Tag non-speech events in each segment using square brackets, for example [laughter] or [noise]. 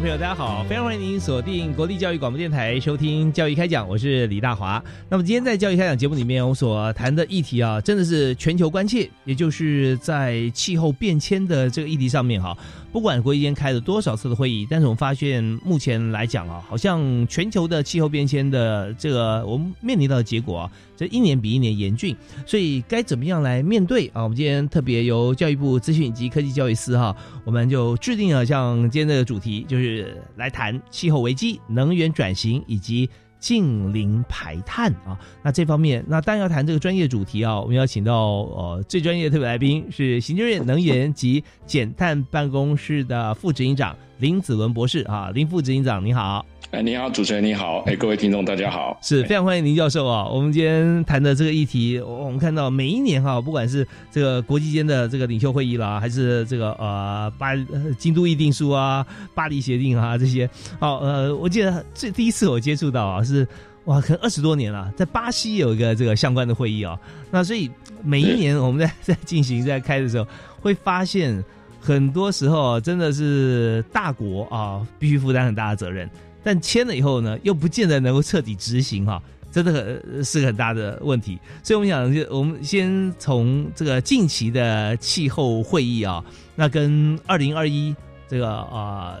朋友，大家好，非常欢迎您锁定国立教育广播电台收听《教育开讲》，我是李大华。那么今天在《教育开讲》节目里面，我所谈的议题啊，真的是全球关切，也就是在气候变迁的这个议题上面哈。不管国际间开了多少次的会议，但是我们发现目前来讲啊，好像全球的气候变迁的这个我们面临到的结果啊，这一年比一年严峻，所以该怎么样来面对啊？我们今天特别由教育部资讯及科技教育司哈，我们就制定了像今天的主题，就是来谈气候危机、能源转型以及。近零排碳啊，那这方面，那但要谈这个专业主题啊，我们要请到呃最专业的特别来宾是行政院能源及减碳办公室的副执行长林子文博士啊，林副执行长你好。哎，你好，主持人你好，哎，各位听众大家好，是非常欢迎林教授啊。我们今天谈的这个议题，我们看到每一年哈，不管是这个国际间的这个领袖会议啦，还是这个呃巴京都议定书啊、巴黎协定啊这些，好呃，我记得最第一次我接触到啊是哇，可能二十多年了，在巴西有一个这个相关的会议啊。那所以每一年我们在在进行在开的时候，会发现很多时候真的是大国啊，必须负担很大的责任。但签了以后呢，又不见得能够彻底执行哈，真的很是个很大的问题。所以我们想，就我们先从这个近期的气候会议啊，那跟二零二一这个啊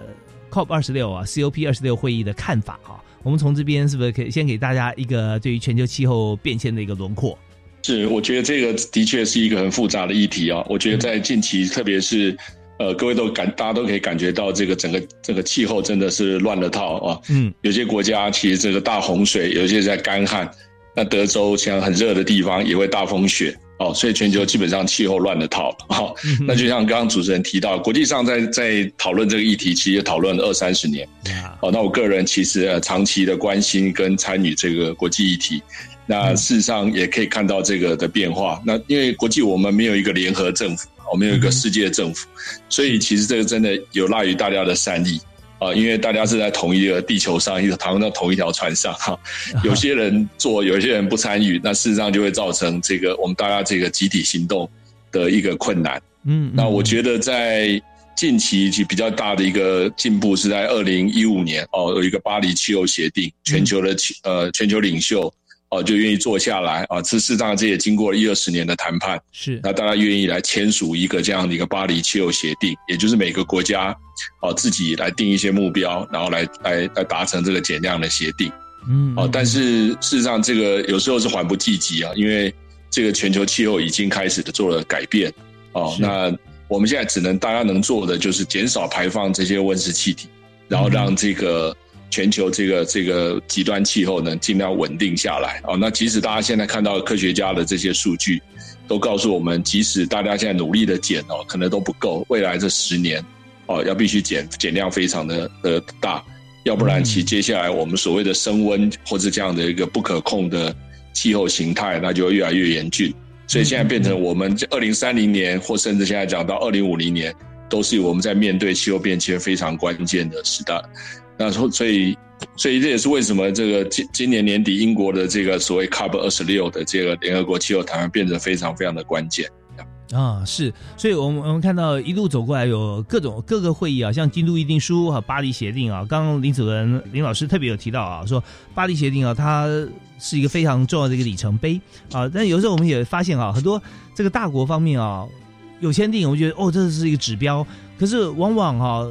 COP 二十六啊 COP 二十六会议的看法哈，我们从这边是不是可以先给大家一个对于全球气候变迁的一个轮廓？是，我觉得这个的确是一个很复杂的议题啊。我觉得在近期，特别是。呃，各位都感，大家都可以感觉到这个整个这个气候真的是乱了套啊。嗯，有些国家其实这个大洪水，有些在干旱。那德州像很热的地方也会大风雪哦，所以全球基本上气候乱了套了。好，那就像刚刚主持人提到，国际上在在讨论这个议题，其实讨论了二三十年。哦，那我个人其实长期的关心跟参与这个国际议题。那事实上也可以看到这个的变化。那因为国际我们没有一个联合政府。我们有一个世界政府，所以其实这个真的有赖于大家的善意啊，因为大家是在同一个地球上，一个躺在同一条船上哈。[laughs] 有些人做，有些人不参与，那事实上就会造成这个我们大家这个集体行动的一个困难。嗯，那我觉得在近期其比较大的一个进步是在二零一五年哦，有一个巴黎气候协定，全球的气呃全球领袖。哦，就愿意坐下来啊！这事实上这也经过了一二十年的谈判，是那大家愿意来签署一个这样的一个巴黎气候协定，也就是每个国家哦自己来定一些目标，然后来来来达成这个减量的协定。嗯，哦，但是事实上这个有时候是缓不济急啊，因为这个全球气候已经开始的做了改变。哦，那我们现在只能大家能做的就是减少排放这些温室气体，然后让这个。全球这个这个极端气候呢，尽量稳定下来哦。那即使大家现在看到科学家的这些数据，都告诉我们，即使大家现在努力的减哦，可能都不够。未来这十年哦，要必须减减量非常的的大，要不然其接下来我们所谓的升温或者这样的一个不可控的气候形态，那就会越来越严峻。所以现在变成我们二零三零年，或甚至现在讲到二零五零年，都是我们在面对气候变迁非常关键的时代。那所以，所以这也是为什么这个今今年年底英国的这个所谓 COP 二十六的这个联合国气候谈判变得非常非常的关键啊，是，所以我们我们看到一路走过来有各种各个会议啊，像京都议定书和巴黎协定啊，刚刚林主任林老师特别有提到啊，说巴黎协定啊，它是一个非常重要的一个里程碑啊，但有时候我们也发现啊，很多这个大国方面啊。有签订，我觉得哦，这是一个指标。可是往往哈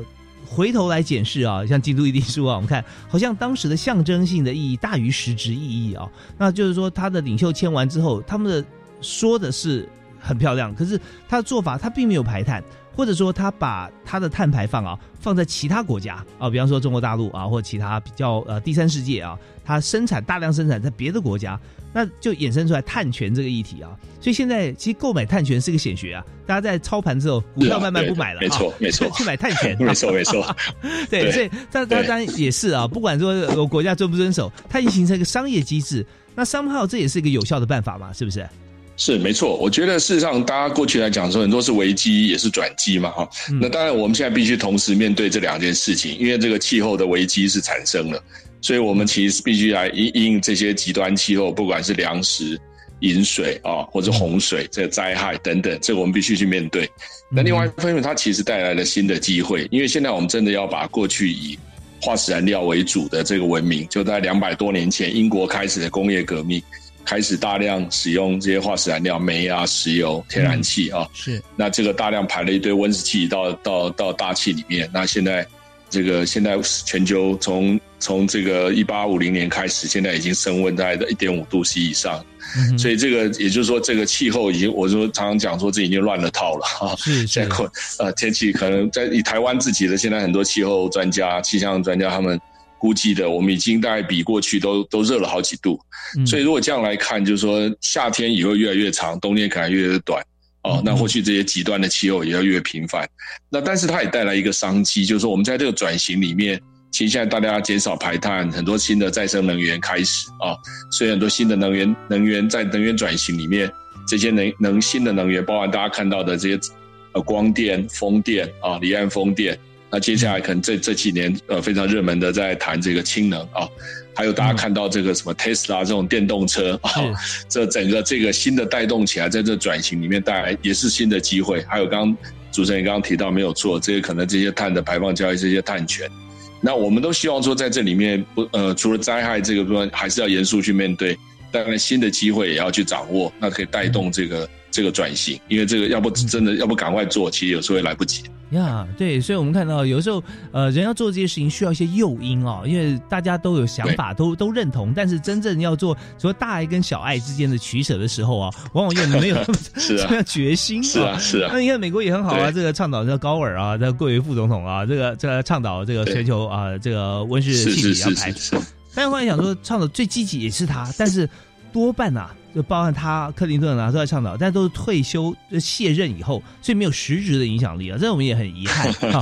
回头来检视啊，像京都议定书啊，我们看好像当时的象征性的意义大于实质意义啊。那就是说，他的领袖签完之后，他们的说的是很漂亮，可是他的做法他并没有排碳。或者说他把他的碳排放啊放在其他国家啊，比方说中国大陆啊，或其他比较呃第三世界啊，他生产大量生产在别的国家，那就衍生出来碳权这个议题啊。所以现在其实购买碳权是个显学啊，大家在操盘之后，股票慢慢不买了，没错没错，去买碳权，没错没错。[laughs] 对，所以但当然也是啊，不管说国家遵不遵守，它已经形成一个商业机制，那商号这也是一个有效的办法嘛，是不是？是没错，我觉得事实上，大家过去来讲说很多是危机，也是转机嘛，哈。那当然，我们现在必须同时面对这两件事情，因为这个气候的危机是产生了，所以我们其实必须来应应这些极端气候，不管是粮食、饮水啊，或者洪水这灾害等等，这个我们必须去面对。那另外一方面，它其实带来了新的机会，因为现在我们真的要把过去以化石燃料为主的这个文明，就在两百多年前英国开始的工业革命。开始大量使用这些化石燃料，煤啊、石油、天然气啊，是那这个大量排了一堆温室气到到到大气里面。那现在这个现在全球从从这个一八五零年开始，现在已经升温在一点五度 C 以上，所以这个也就是说，这个气候已经，我说常常讲说，这已经乱了套了哈。是 [laughs] 在呃天气可能在以台湾自己的现在很多气候专家、气象专家他们。估计的，我们已经大概比过去都都热了好几度，所以如果这样来看，就是说夏天也会越来越长，冬天可能越来越短哦。那或许这些极端的气候也要越频繁。那但是它也带来一个商机，就是说我们在这个转型里面，其实现在大家减少排碳，很多新的再生能源开始啊，所以很多新的能源能源在能源转型里面，这些能能新的能源，包含大家看到的这些呃光电、风电啊，离岸风电。那接下来可能这这几年呃非常热门的在谈这个氢能啊，还有大家看到这个什么 Tesla 这种电动车啊，这整个这个新的带动起来，在这转型里面带来也是新的机会。还有刚刚主持人刚刚提到没有错，这些可能这些碳的排放交易这些碳权，那我们都希望说在这里面不呃除了灾害这个部分还是要严肃去面对，当然新的机会也要去掌握，那可以带动这个这个转型，因为这个要不真的要不赶快做，其实有时候也来不及。呀，对，所以我们看到有时候，呃，人要做这些事情需要一些诱因哦，因为大家都有想法，都都认同，但是真正要做说大爱跟小爱之间的取舍的时候啊，往往又没有 [laughs] 这么决心。是啊，是啊。那你看美国也很好啊，这个倡导这高尔啊，这贵为副总统啊，这个这个倡导这个全球啊，这个温室气体要排。但是后来想说，倡导最积极也是他，但是多半呐。就包含他克林顿啊都在倡导，但都是退休卸任以后，所以没有实质的影响力啊，这我们也很遗憾 [laughs] 啊。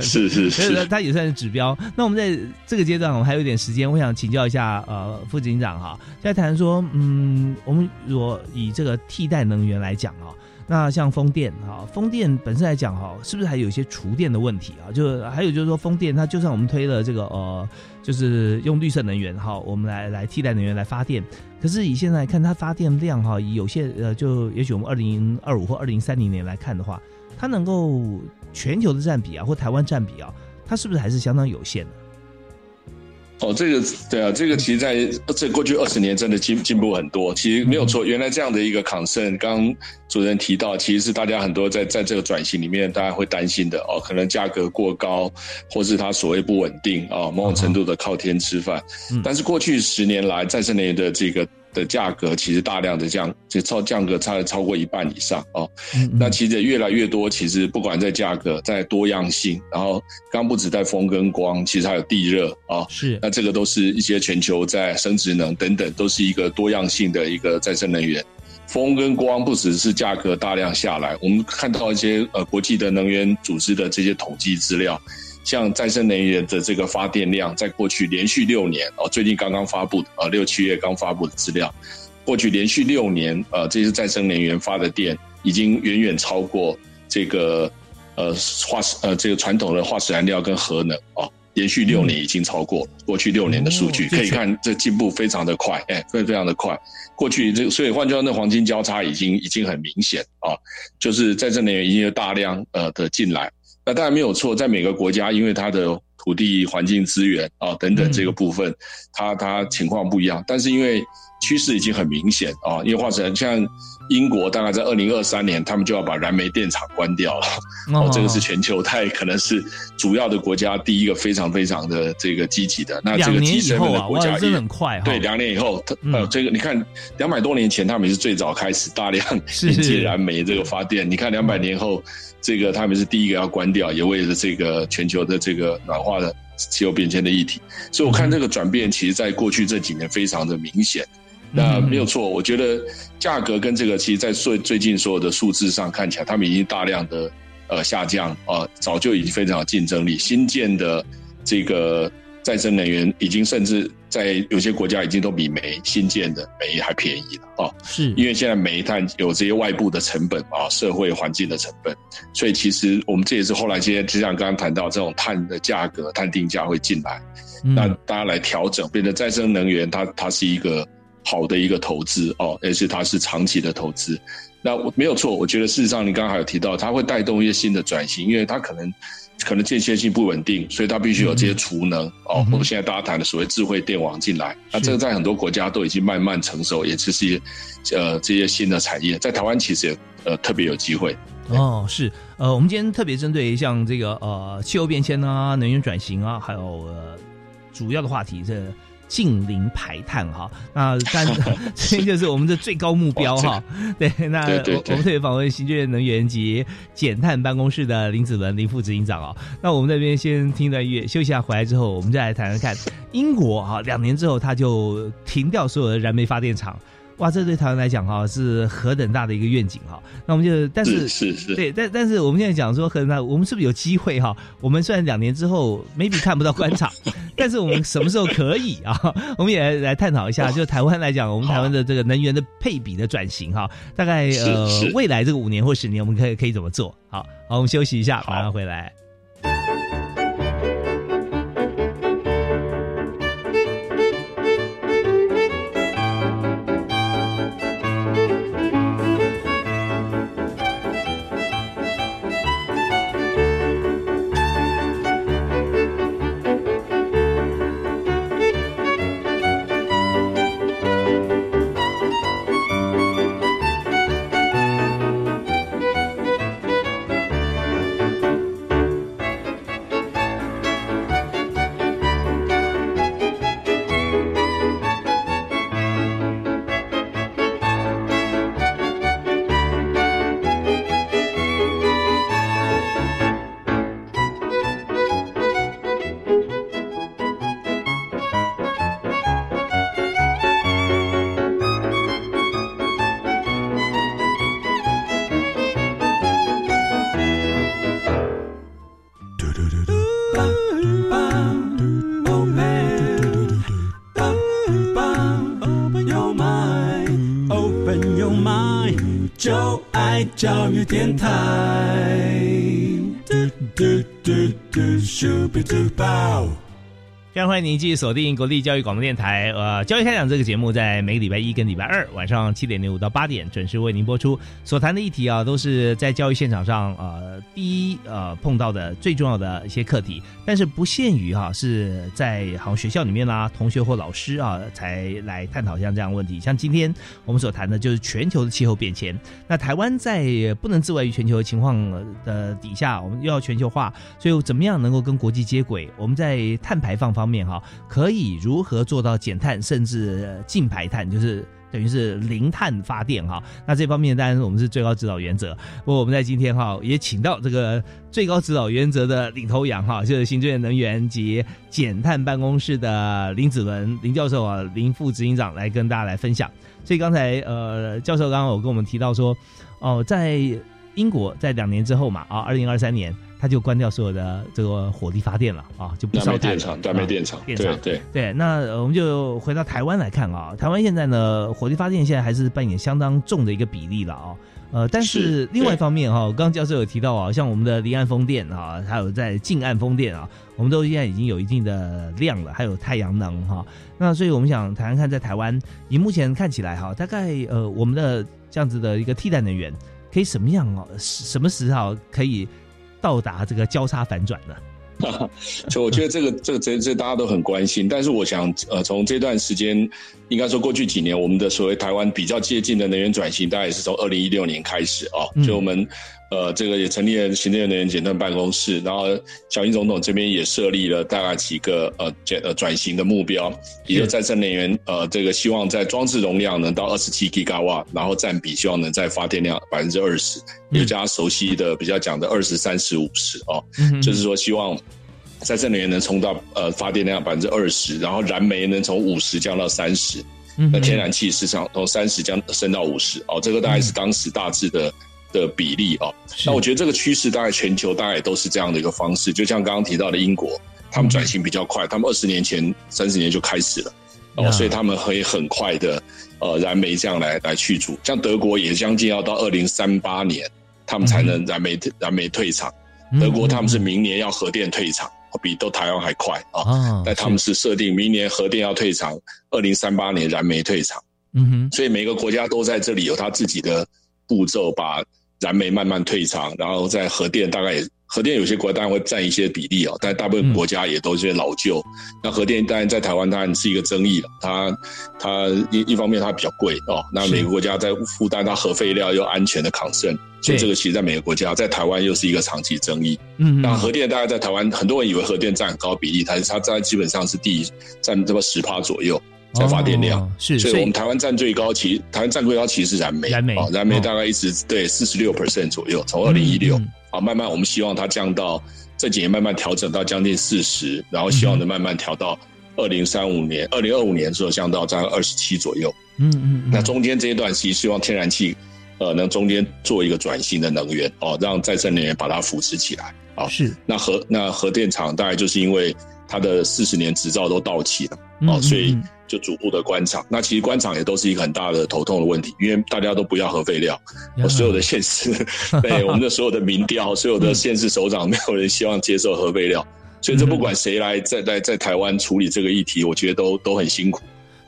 是 [laughs] 是是，他也算是指标。[laughs] 那我们在这个阶段，我们还有一点时间，我想请教一下呃副警长哈，在谈说嗯，我们如果以这个替代能源来讲啊。那像风电哈，风电本身来讲哈，是不是还有一些厨电的问题啊？就还有就是说，风电它就算我们推了这个呃，就是用绿色能源哈，我们来来替代能源来发电，可是以现在看它发电量哈，有些呃，就也许我们二零二五或二零三零年来看的话，它能够全球的占比啊，或台湾占比啊，它是不是还是相当有限的？哦，这个对啊，这个其实在这过去二十年真的进进步很多，其实没有错。原来这样的一个 concern，刚主任提到，其实是大家很多在在这个转型里面，大家会担心的哦，可能价格过高，或是它所谓不稳定啊，某种程度的靠天吃饭。但是过去十年来，再生能源的这个。的价格其实大量的降，就超价格差了超过一半以上哦。那其实越来越多，其实不管在价格，在多样性，然后刚不止在风跟光，其实还有地热啊。是，那这个都是一些全球在生殖能等等，都是一个多样性的一个再生能源。风跟光不只是价格大量下来，我们看到一些呃国际的能源组织的这些统计资料。像再生能源的这个发电量，在过去连续六年哦，最近刚刚发布的啊六七月刚发布的资料，过去连续六年呃，这些再生能源发的电已经远远超过这个呃化石呃这个传统的化石燃料跟核能哦，连续六年已经超过过去六年的数据，可以看这进步非常的快，哎，非非常的快。过去这所以换句话说，那黄金交叉已经已经很明显啊，就是再生能源已经有大量呃的进来。那当然没有错，在每个国家，因为它的土地、环境资源啊等等这个部分，它它情况不一样。但是因为趋势已经很明显啊，因为化成像英国大概在二零二三年，他们就要把燃煤电厂关掉了。哦，这个是全球太可能是主要的国家第一个非常非常的这个积极的。那这个年以后啊，哇，真的很快。对，两年以后，呃，这个你看两百多年前他们是最早开始大量引进燃煤这个发电，你看两百年后，这个他们是第一个要关掉，也为了这个全球的这个暖化的。气候变迁的议题，所以我看这个转变，其实在过去这几年非常的明显。那没有错，我觉得价格跟这个，其实，在最最近所有的数字上看起来，他们已经大量的呃下降啊，早就已经非常有竞争力，新建的这个。再生能源已经甚至在有些国家已经都比煤新建的煤还便宜了啊，是因为现在煤炭有这些外部的成本啊，社会环境的成本，所以其实我们这也是后来现在就像刚刚谈到这种碳的价格、碳定价会进来，那大家来调整，变成再生能源它它是一个好的一个投资哦，而且它是长期的投资。那没有错，我觉得事实上你刚刚还有提到，它会带动一些新的转型，因为它可能。可能间歇性不稳定，所以它必须有这些储能哦。我们现在大家谈的所谓智慧电网进来，那这个在很多国家都已经慢慢成熟，也是些呃这些新的产业，在台湾其实也呃特别有机会。哦，是呃，我们今天特别针对像这个呃气候变迁啊、能源转型啊，还有呃主要的话题这。近零排碳哈，那但这 [laughs] 就是我们的最高目标哈。对，那我我们特别访问新建能源及减碳办公室的林子伦林副执行长哦。那我们这边先听一段音乐休息下，回来之后我们再来谈谈看英国哈，两年之后他就停掉所有的燃煤发电厂。哇，这对台湾来讲哈是何等大的一个愿景哈！那我们就，但是是是，对，但但是我们现在讲说，何等大，我们是不是有机会哈？我们虽然两年之后 maybe 看不到官场，[laughs] 但是我们什么时候可以啊？我们也来探讨一下，就台湾来讲，我们台湾的这个能源的配比的转型哈，大概呃未来这个五年或十年，我们可以可以怎么做？好，好，我们休息一下，马上回来。教育电台。欢迎您继续锁定国立教育广播电台。呃，教育开讲这个节目在每个礼拜一跟礼拜二晚上七点零五到八点准时为您播出。所谈的议题啊，都是在教育现场上呃第一呃碰到的最重要的一些课题，但是不限于哈是在好像学校里面啦，同学或老师啊才来探讨像这样问题。像今天我们所谈的就是全球的气候变迁。那台湾在不能自外于全球的情况的底下，我们又要全球化，所以怎么样能够跟国际接轨？我们在碳排放方。面面哈，可以如何做到减碳，甚至净排碳，就是等于是零碳发电哈？那这方面当然我们是最高指导原则。不过我们在今天哈也请到这个最高指导原则的领头羊哈，就是新建能源及减碳办公室的林子文林教授啊，林副执行长来跟大家来分享。所以刚才呃教授刚刚有跟我们提到说，哦，在英国在两年之后嘛啊，二零二三年。他就关掉所有的这个火力发电了啊，就不烧电厂、断煤电厂。对对对，那我们就回到台湾来看啊，台湾现在呢，火力发电现在还是扮演相当重的一个比例了啊。呃，但是另外一方面哈，刚刚教授有提到啊，像我们的离岸风电啊，还有在近岸风电啊，我们都现在已经有一定的量了，还有太阳能哈。那所以我们想谈谈看，在台湾，以目前看起来哈，大概呃，我们的这样子的一个替代能源可以什么样哦？什么时候可以？到达这个交叉反转呢？[laughs] 所以我觉得这个这个这这大家都很关心。但是我想，呃，从这段时间，应该说过去几年，我们的所谓台湾比较接近的能源转型，大概也是从二零一六年开始啊，就我们。呃，这个也成立了行政院能源减碳办公室，然后小英总统这边也设立了大概几个呃转呃转型的目标，也就再生能源呃这个希望在装置容量能到二十七 g 瓦，然后占比希望能在发电量百分之二十，也就大家熟悉的比较讲的二十三十五十哦，就是说希望再生能源能冲到呃发电量百分之二十，然后燃煤能从五十降到三十，那天然气市场从三十降升到五十哦，这个大概是当时大致的。的比例啊，那我觉得这个趋势大概全球大概都是这样的一个方式，就像刚刚提到的英国，他们转型比较快，他们二十年前、三十年就开始了哦，所以他们可以很快的呃燃煤这样来来去除。像德国也将近要到二零三八年，他们才能燃煤燃煤退场。德国他们是明年要核电退场，比都台湾还快啊，但他们是设定明年核电要退场，二零三八年燃煤退场。嗯哼，所以每个国家都在这里有他自己的步骤把。燃煤慢慢退场，然后在核电大概也核电有些国家当然会占一些比例哦，但大部分国家也都是老旧。那核电当然在台湾当然是一个争议了，它它一一方面它比较贵哦，那每个国家在负担它核废料又安全的抗生，所以这个其实在每个国家在台湾又是一个长期争议。嗯，那核电大概在台湾很多人以为核电占很高比例，它它占基本上是第占这么十趴左右。在发电量。是，所以我们台湾占最高，其台湾占最高其实是燃煤，燃煤。啊，燃煤大概一直对四十六 percent 左右，从二零一六。啊慢慢我们希望它降到这几年慢慢调整到将近四十，然后希望能慢慢调到二零三五年、二零二五年的时候降到在二十七左右。嗯嗯，那中间这一段期希望天然气呃能中间做一个转型的能源哦，让再生能源把它扶持起来。啊。是，那核那核电厂大概就是因为它的四十年执照都到期了哦，所以。就逐步的关厂，那其实关厂也都是一个很大的头痛的问题，因为大家都不要核废料。我所有的县市，[laughs] 对我们的所有的民调，所有的县市首长，没有人希望接受核废料，所以这不管谁来在在在台湾处理这个议题，我觉得都都很辛苦。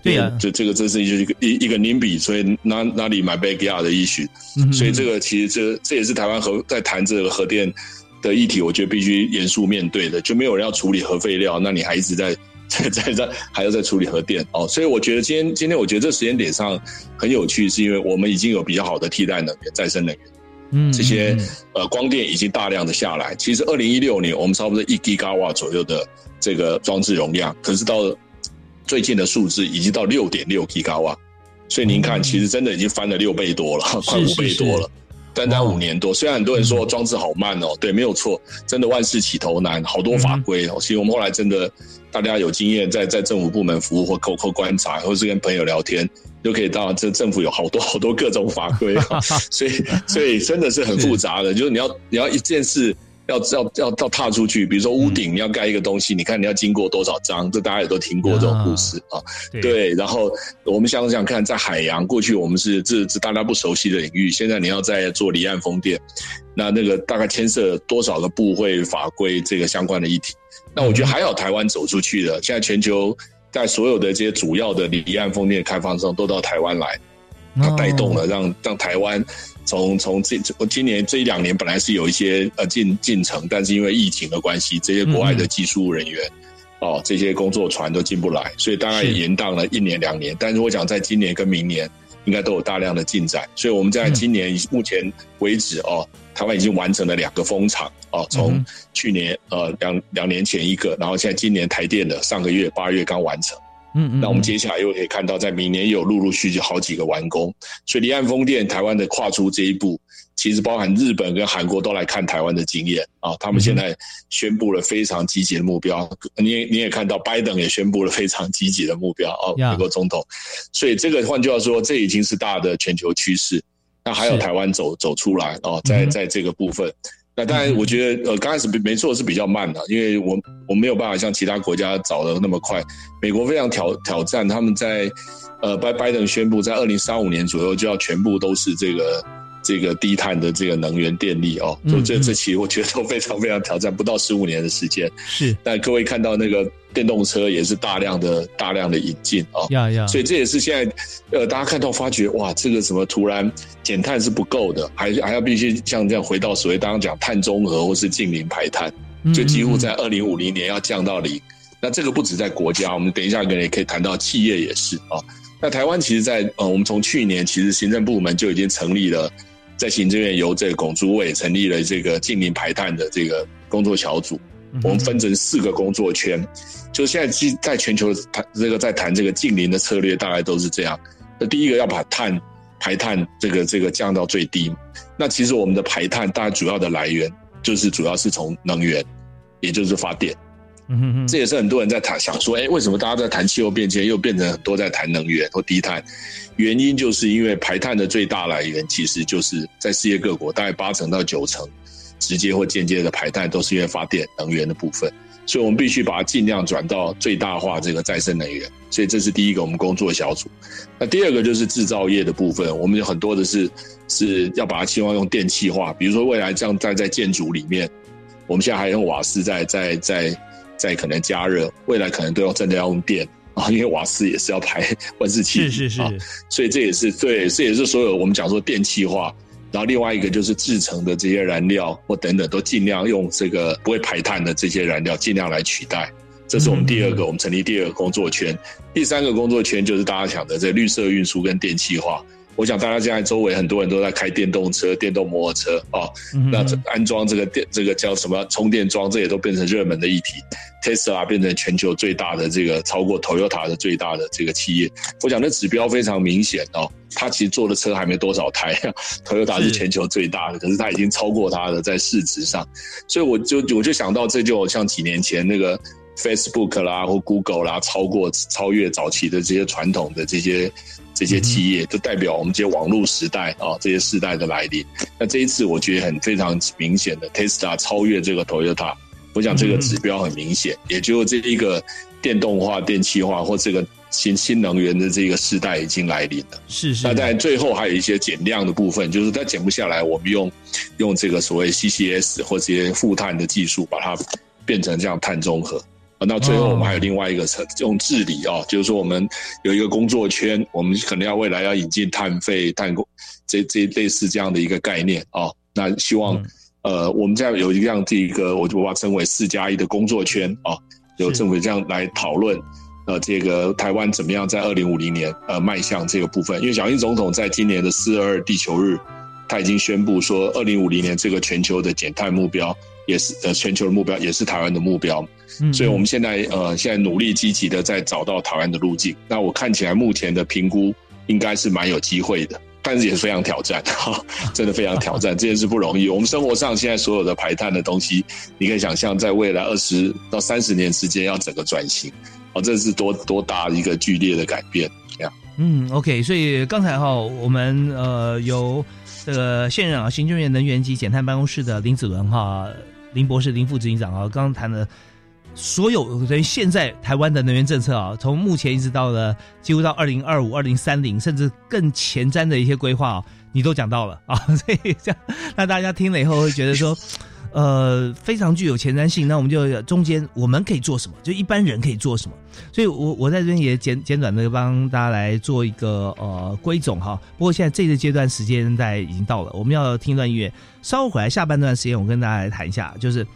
对呀，就这个这是一个一一个 NIMBY，所以哪哪里买 backyard 的医学，所以这个其实这这也是台湾核在谈这个核电的议题，我觉得必须严肃面对的，就没有人要处理核废料，那你还一直在。[laughs] 在在在还要再处理核电哦，所以我觉得今天今天我觉得这时间点上很有趣，是因为我们已经有比较好的替代能源，再生能源，嗯，这些呃光电已经大量的下来。其实二零一六年我们差不多一吉瓦左右的这个装置容量，可是到最近的数字已经到六点六吉瓦，所以您看，其实真的已经翻了六倍多了，[laughs] 快五倍多了。单单五年多，虽然很多人说装置好慢哦，对，没有错，真的万事起头难，好多法规哦。其实我们后来真的，大家有经验，在在政府部门服务或口口观察，或是跟朋友聊天，就可以到这政府有好多好多各种法规，[laughs] 所以所以真的是很复杂的，就是你要你要一件事。要要要到踏出去，比如说屋顶你要盖一个东西，你看你要经过多少章，这大家也都听过这种故事啊。对，然后我们想想看，在海洋过去我们是这这大家不熟悉的领域，现在你要在做离岸风电，那那个大概牵涉多少个部会法规这个相关的议题。那我觉得还好，台湾走出去了，现在全球在所有的这些主要的离岸风电开发商都到台湾来，它带动了让让台湾。从从这我今年这一两年本来是有一些呃进进程，但是因为疫情的关系，这些国外的技术人员哦，这些工作船都进不来，所以大概也延宕了一年两年。但是我讲在今年跟明年应该都有大量的进展，所以我们在今年目前为止哦，台湾已经完成了两个风场哦，从去年呃两两年前一个，然后现在今年台电的上个月八月刚完成。嗯，那我们接下来又可以看到，在明年有陆陆续续好几个完工，所以离岸风电台湾的跨出这一步，其实包含日本跟韩国都来看台湾的经验啊。他们现在宣布了非常积极的目标，你也你也看到拜登也宣布了非常积极的目标啊，美国总统。所以这个换句话说，这已经是大的全球趋势。那还有台湾走走出来哦，在在这个部分。那当然，我觉得呃，刚开始没错是比较慢的，因为我我没有办法像其他国家找的那么快。美国非常挑挑战，他们在呃拜拜登宣布在二零三五年左右就要全部都是这个。这个低碳的这个能源电力哦，就这这期我觉得都非常非常挑战，不到十五年的时间。是，但各位看到那个电动车也是大量的大量的引进哦，呀呀，所以这也是现在呃大家看到发觉哇，这个什么突然减碳是不够的，还还要必须像这样回到所谓刚刚讲碳中和或是近零排碳就几乎在二零五零年要降到零。那这个不止在国家，我们等一下可能也可以谈到企业也是啊。那台湾其实，在呃，我们从去年其实行政部门就已经成立了，在行政院由这个龚主委成立了这个近邻排碳的这个工作小组。我们分成四个工作圈，就现在在在全球谈这个在谈这个近邻的策略，大概都是这样。那第一个要把碳排碳这个这个降到最低。那其实我们的排碳，大概主要的来源就是主要是从能源，也就是发电。嗯哼哼，这也是很多人在谈，想说，哎，为什么大家在谈气候变迁，又变成很多在谈能源或低碳？原因就是因为排碳的最大来源，其实就是在世界各国，大概八成到九成，直接或间接的排碳都是因为发电能源的部分。所以我们必须把它尽量转到最大化这个再生能源。所以这是第一个我们工作小组。那第二个就是制造业的部分，我们有很多的是是要把它希望用电气化，比如说未来这样在在建筑里面，我们现在还用瓦斯在在。在可能加热，未来可能都要真的要用电啊，因为瓦斯也是要排 [laughs] 温室气体，是是是，所以这也是对，这也是所有我们讲说电气化，然后另外一个就是制成的这些燃料或等等，都尽量用这个不会排碳的这些燃料，尽量来取代。这是我们第二个，我们成立第二个工作圈。第三个工作圈就是大家想的这绿色运输跟电气化。我想大家现在周围很多人都在开电动车、电动摩托车啊，那安装这个电，这个叫什么充电桩，这也都变成热门的议题。Tesla 变成全球最大的这个，超过 Toyota 的最大的这个企业。我想那指标非常明显哦，它其实做的车还没多少台，Toyota 是全球最大的，可是它已经超过它的在市值上。所以我就我就想到，这就像几年前那个 Facebook 啦或 Google 啦，超过超越早期的这些传统的这些。这些企业就代表我们这些网络时代啊，这些时代的来临。那这一次我觉得很非常明显的，Tesla 超越这个 Toyota，我想这个指标很明显，也就这一个电动化、电气化或这个新新能源的这个时代已经来临了。是是。那在最后还有一些减量的部分，就是它减不下来，我们用用这个所谓 CCS 或这些负碳的技术，把它变成这样碳中和。啊，那最后我们还有另外一个层用治理啊，就是说我们有一个工作圈，我们可能要未来要引进碳费、碳工这这类似这样的一个概念啊。那希望呃，我们这样有一样这一个，我就把它称为四加一的工作圈啊，由政府这样来讨论呃，这个台湾怎么样在二零五零年呃迈向这个部分。因为小英总统在今年的四二地球日，他已经宣布说，二零五零年这个全球的减碳目标也是呃全球的目标，也是台湾的目标。所以，我们现在呃，现在努力积极的在找到台湾的路径。那我看起来目前的评估应该是蛮有机会的，但是也是非常挑战 [laughs] 哈，真的非常挑战，这件事不容易。我们生活上现在所有的排碳的东西，你可以想象，在未来二十到三十年之间要整个转型，哦，这是多多大一个剧烈的改变呀？嗯，OK。所以刚才哈，我们呃由这个现任啊行政院能源及减碳办公室的林子文哈林博士林副执行长啊，刚刚谈的。所有等于现在台湾的能源政策啊，从目前一直到了几乎到二零二五、二零三零，甚至更前瞻的一些规划啊，你都讲到了啊。[laughs] 所以这样，那大家听了以后会觉得说，呃，非常具有前瞻性。那我们就中间我们可以做什么？就一般人可以做什么？所以我我在这边也简简短的帮大家来做一个呃归总哈。不过现在这个阶段时间在已经到了，我们要听一段音乐。稍后回来下半段时间，我跟大家来谈一下，就是。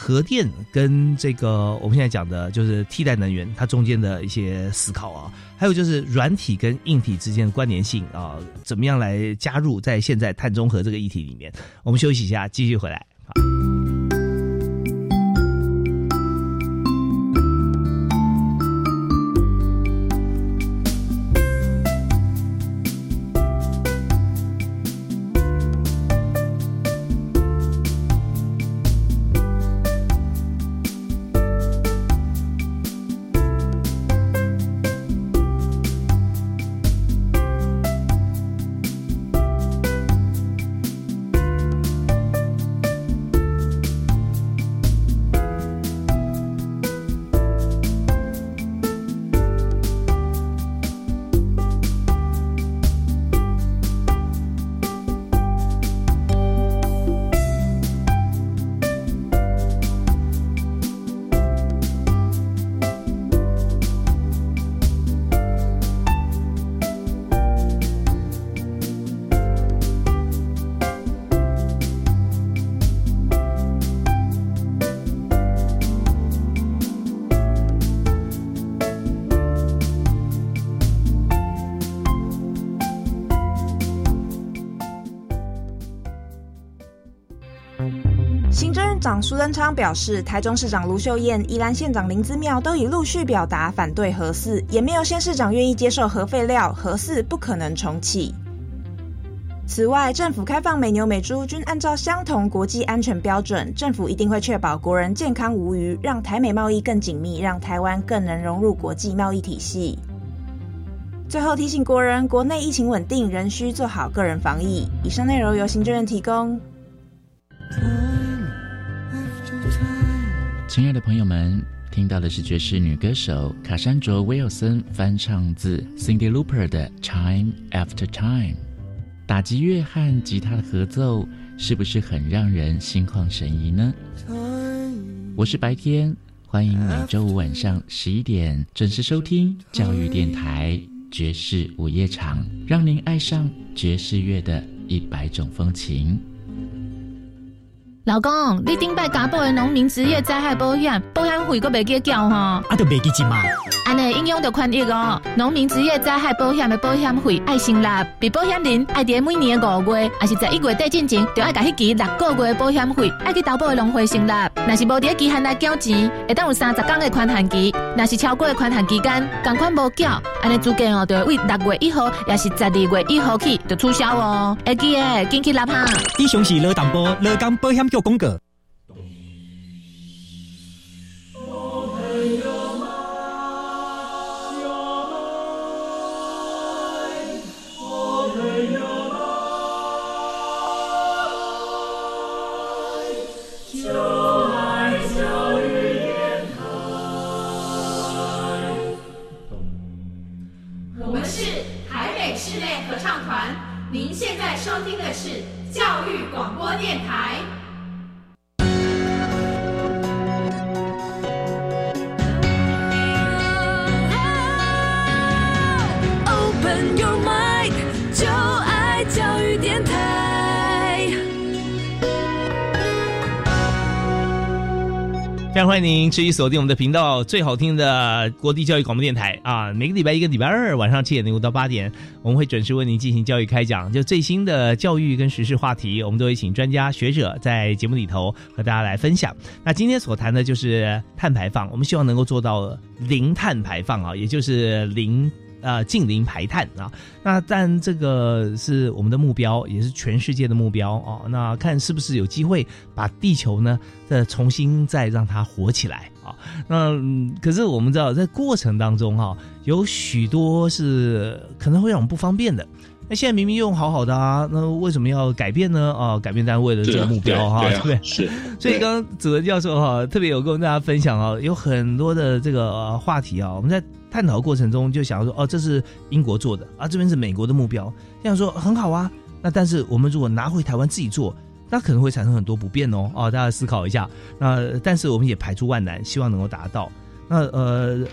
核电跟这个我们现在讲的就是替代能源，它中间的一些思考啊，还有就是软体跟硬体之间的关联性啊，怎么样来加入在现在碳中和这个议题里面？我们休息一下，继续回来。行院长苏贞昌表示，台中市长卢秀燕、宜兰县长林姿妙都已陆续表达反对核四，也没有县市长愿意接受核废料，核四不可能重启。此外，政府开放美牛美猪均按照相同国际安全标准，政府一定会确保国人健康无虞，让台美贸易更紧密，让台湾更能融入国际贸易体系。最后提醒国人，国内疫情稳定，仍需做好个人防疫。以上内容由行政院提供。亲爱的朋友们，听到的是爵士女歌手卡珊卓·威尔森翻唱自 Cindy Lauper 的《Time After Time》。打击乐和吉他的合奏，是不是很让人心旷神怡呢？我是白天，欢迎每周五晚上十一点准时收听教育电台爵士午夜场，让您爱上爵士乐的一百种风情。老公，你顶摆加保的农民职业灾害保险，保险费阁未记缴吼？啊，都未记钱嘛？安尼影响着权益哦。农民职业灾害保险的保险费爱成立，被保险人爱伫每年的五月，还是在一月底进前，就爱甲迄期六个月的保险费爱去投保的农会成立。若是无伫期限内缴钱，会当有三十天的宽限期。若是超过的宽限期间，同款无缴，安尼资格哦，就会为六月一号，也是十二月一号起就取消哦。会记诶，紧去立哈。以上是罗淡波罗港保险。公告。我非常欢迎您持续锁定我们的频道，最好听的国际教育广播电台啊！每个礼拜一、个礼拜二晚上七点零五到八点，我们会准时为您进行教育开讲，就最新的教育跟时事话题，我们都会请专家学者在节目里头和大家来分享。那今天所谈的就是碳排放，我们希望能够做到零碳排放啊，也就是零。呃，近零排碳啊，那但这个是我们的目标，也是全世界的目标哦。那看是不是有机会把地球呢，再重新再让它活起来啊？那可是我们知道，在过程当中哈，有许多是可能会让我们不方便的。那现在明明用好好的啊，那为什么要改变呢？啊，改变单位的这个目标哈，对不对？是。[laughs] 所以刚刚子文教授哈，特别有跟大家分享啊，有很多的这个话题啊，我们在。探讨过程中就想要说，哦，这是英国做的啊，这边是美国的目标，这样说很好啊。那但是我们如果拿回台湾自己做，那可能会产生很多不便哦。哦，大家思考一下。那但是我们也排除万难，希望能够达到。那呃，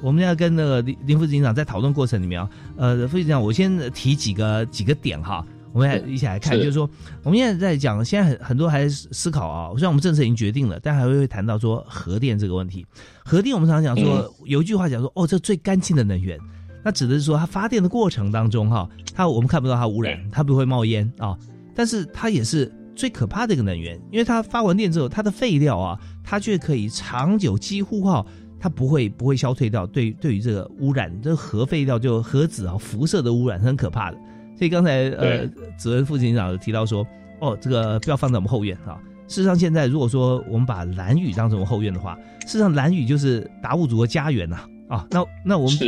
我们要跟那个林林副警长在讨论过程里面啊，呃，副警长，我先提几个几个点哈。我们来一起来看，就是说，我们现在在讲，现在很很多还是思考啊。虽然我们政策已经决定了，但还会谈到说核电这个问题。核电我们常常讲说，有一句话讲说，哦，这最干净的能源。那指的是说，它发电的过程当中哈，它我们看不到它污染，它不会冒烟啊。但是它也是最可怕的一个能源，因为它发完电之后，它的废料啊，它却可以长久，几乎哈，它不会不会消退掉。对对于这个污染，这核废料就核子啊辐射的污染是很可怕的。所以刚才呃，子文副警长有提到说，哦，这个不要放在我们后院啊。事实上，现在如果说我们把蓝屿当成后院的话，事实上蓝屿就是达悟族的家园呐啊。那那我们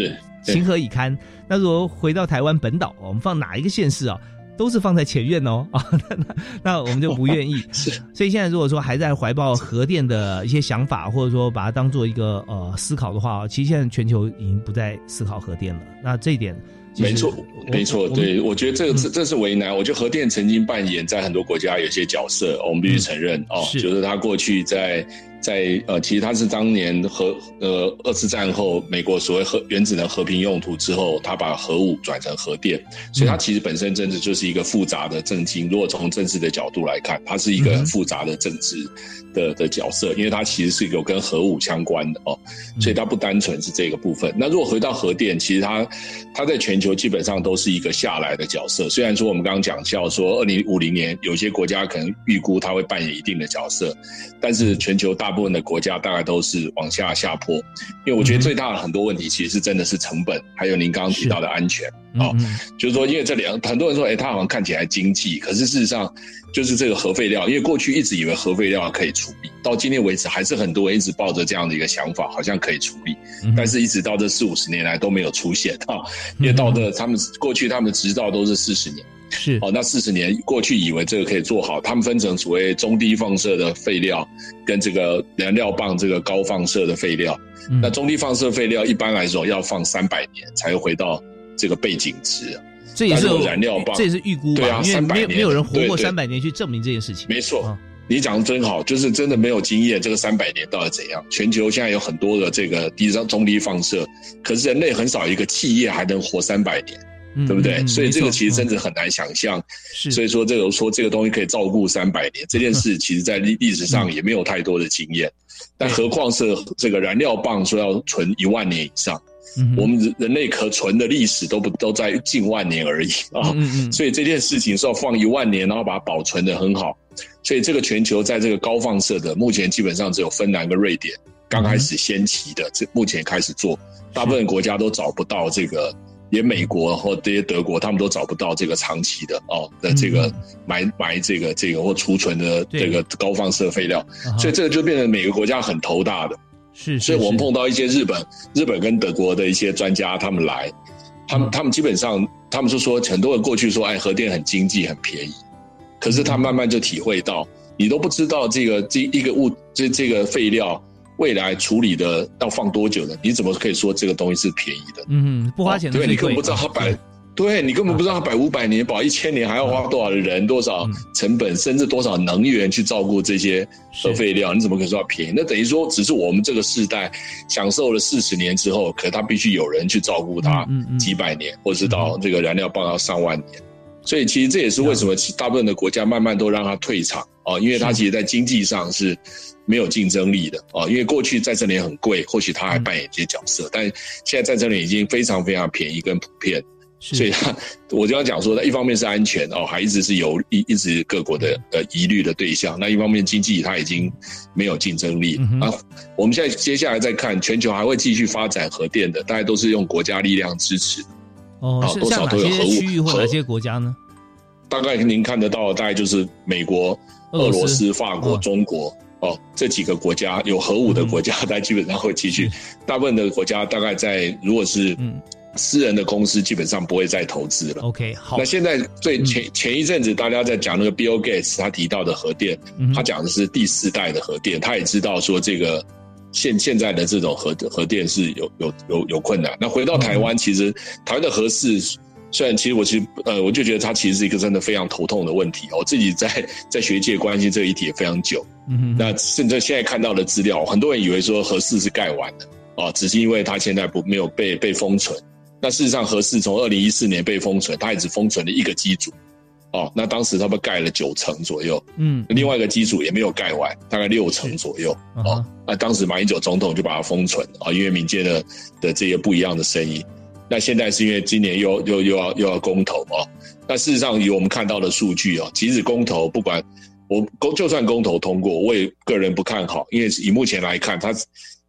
情何以堪？那如果回到台湾本岛，我们放哪一个县市啊，都是放在前院哦 [laughs] 啊。那那那我们就不愿意。[laughs] 是。所以现在如果说还在怀抱核电的一些想法，或者说把它当做一个呃思考的话，其实现在全球已经不再思考核电了。那这一点。没错，没错，对，我觉得这个这这是为难。我觉得核电曾经扮演在很多国家有些角色，我们必须承认哦，就是它过去在在呃，其实它是当年核呃二次战后美国所谓核原子能和平用途之后，它把核武转成核电，所以它其实本身政治就是一个复杂的政经。如果从政治的角度来看，它是一个很复杂的政治的的角色，因为它其实是有跟核武相关的哦，所以它不单纯是这个部分。那如果回到核电，其实它它在全球基本上都是一个下来的角色。虽然说我们刚刚讲笑说二零五零年有些国家可能预估它会扮演一定的角色，但是全球大。大部分的国家大概都是往下下坡，因为我觉得最大的很多问题其实是真的是成本，还有您刚刚提到的安全。啊，就是说，因为这两很多人说，哎，它好像看起来经济，可是事实上就是这个核废料，因为过去一直以为核废料可以处理，到今天为止还是很多人一直抱着这样的一个想法，好像可以处理，但是一直到这四五十年来都没有出现啊，因为到的他们过去他们的执照都是四十年。是哦，那四十年过去，以为这个可以做好，他们分成所谓中低放射的废料，跟这个燃料棒这个高放射的废料。那中低放射废料一般来说要放三百年才会回到这个背景值。这也是燃料棒，这也是预估对啊，三百年没有人活过三百年去证明这件事情。没错，你讲的真好，就是真的没有经验，这个三百年到底怎样？全球现在有很多的这个低中中低放射，可是人类很少一个企业还能活三百年。对不对？所以这个其实真的很难想象。所以说这个说这个东西可以照顾三百年这件事，其实在历历史上也没有太多的经验。但何况是这个燃料棒说要存一万年以上，我们人人类可存的历史都不都在近万年而已啊。所以这件事情是要放一万年，然后把它保存的很好。所以这个全球在这个高放射的，目前基本上只有芬兰跟瑞典刚开始先期的，这目前开始做，大部分国家都找不到这个。连美国或这些德国，他们都找不到这个长期的哦的这个埋埋这个这个或储存的这个高放射废料，所以这个就变成每个国家很头大的。是，所以我们碰到一些日本、日本跟德国的一些专家，他们来，他们他们基本上，他们是说很多人过去说，哎，核电很经济、很便宜，可是他慢慢就体会到，你都不知道这个这一个物这这个废料。未来处理的要放多久呢？你怎么可以说这个东西是便宜的？嗯，不花钱对，你根本不知道它摆，对你根本不知道它摆五百年、保一千年还要花多少人、多少成本，甚至多少能源去照顾这些核废料。你怎么可以说便宜？那等于说，只是我们这个世代享受了四十年之后，可它必须有人去照顾它几百年，或者是到这个燃料棒要上万年。所以，其实这也是为什么大部分的国家慢慢都让它退场啊，因为它其实在经济上是。没有竞争力的啊，因为过去在这里很贵，或许它还扮演一些角色，但现在在这里已经非常非常便宜跟普遍，所以它我就要讲说，一方面是安全哦，还一直是有一一直各国的呃疑虑的对象，那一方面经济它已经没有竞争力啊。我们现在接下来再看全球还会继续发展核电的，大家都是用国家力量支持哦，多少都有核区域或哪些国家呢？大概您看得到，大概就是美国、俄罗斯、法国、中国。哦，这几个国家有核武的国家，它基本上会继续。大部分的国家大概在，如果是私人的公司，基本上不会再投资了。OK，好。那现在最前前一阵子，大家在讲那个 Bill Gates 他提到的核电，他讲的是第四代的核电，他也知道说这个现现在的这种核核电是有有有有困难。那回到台湾，其实台湾的核四。虽然其实我其实呃，我就觉得它其实是一个真的非常头痛的问题。我自己在 [laughs] 在学界关心这个议题也非常久。嗯那甚至现在看到的资料，很多人以为说核四是盖完的哦，只是因为它现在不没有被被封存。那事实上，核四从二零一四年被封存，它也只封存了一个机组。哦，那当时他们盖了九层左右。嗯。另外一个机组也没有盖完，大概六层左右。哦。那当时马英九总统就把它封存啊，因为民间的的这些不一样的声音。那现在是因为今年又又又要又要公投哦。那事实上以我们看到的数据哦，即使公投不管我公就算公投通过，我也个人不看好，因为以目前来看，它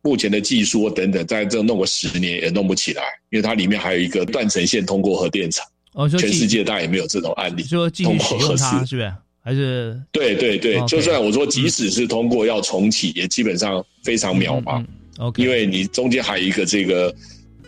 目前的技术等等，在这弄个十年也弄不起来，因为它里面还有一个断层线通过核电厂，哦，全世界大概也没有这种案例，说通过核四是不是？还是对对对，就算我说即使是通过要重启，也基本上非常渺茫，OK，因为你中间还有一个这个。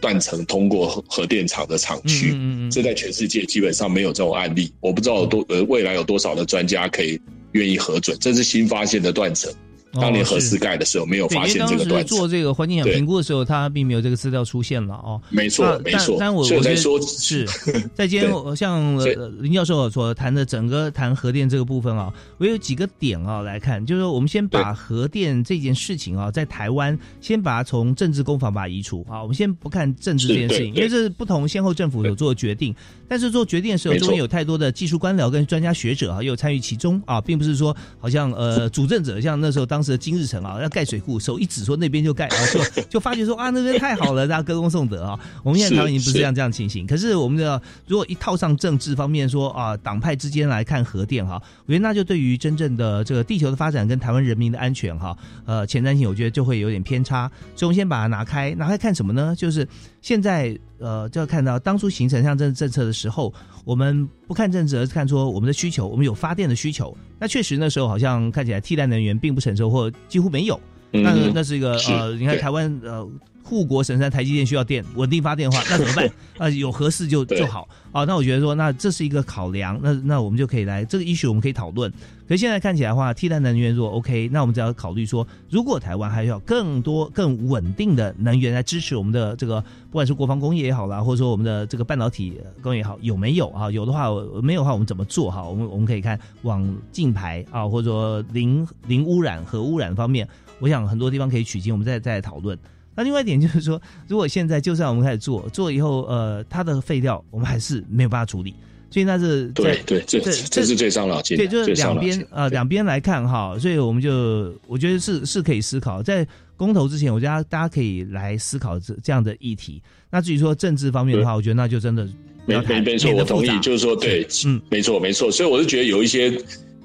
断层通过核核电厂的厂区，这在全世界基本上没有这种案例。我不知道有多呃未来有多少的专家可以愿意核准，这是新发现的断层，当年核四盖的时候没有发现这个段子。做这个环境影响评估的时候，它并没有这个资料出现了哦。没错，没错。但我我在说是。[laughs] 在今天像林教授所谈的整个谈核电这个部分啊，我有几个点啊来看，就是说我们先把核电这件事情啊，在台湾先把它从政治攻防把它移除啊，我们先不看政治这件事情，因为这是不同先后政府有做的决定，但是做决定的时候中间有太多的技术官僚跟专家学者啊，又参与其中啊，并不是说好像呃 [laughs] 主政者像那时候当时的金日成啊要盖水库，手一指说那边就盖然后，就就发觉说啊那边太好了，大家歌功颂德啊。我们现在台湾已经不是这样这样情形，可是我们的如果一套上政治方面说啊党派之间来看核电哈，我觉得那就对于真正的这个地球的发展跟台湾人民的安全哈，呃前瞻性我觉得就会有点偏差，所以我们先把它拿开，拿开看什么呢？就是现在呃就要看到当初形成像政政策的时候，我们不看政治，而是看说我们的需求，我们有发电的需求，那确实那时候好像看起来替代能源并不成熟或几乎没有。那那是一个呃，你看台湾呃护国神山台积电需要电稳定发电的话，那怎么办？[laughs] 啊，有合适就就好啊。那我觉得说，那这是一个考量。那那我们就可以来这个 issue 我们可以讨论。可是现在看起来的话，替代能源如果 OK，那我们只要考虑说，如果台湾还需要更多更稳定的能源来支持我们的这个，不管是国防工业也好啦，或者说我们的这个半导体工业也好，有没有啊？有的话，没有的话，我们怎么做哈？我们我们可以看往净排啊，或者说零零污染核污染方面。我想很多地方可以取经，我们再再讨论。那另外一点就是说，[laughs] 如果现在就算我们开始做，做以后，呃，它的废料我们还是没有办法处理，所以那是对对，这这是最伤脑筋。对，就是两边呃两边来看哈，所以我们就我觉得是是可以思考，在公投之前，我觉得大家可以来思考这这样的议题。那至于说政治方面的话，我觉得那就真的没没没错，我同意，就是说对，嗯，没错没错。所以我是觉得有一些。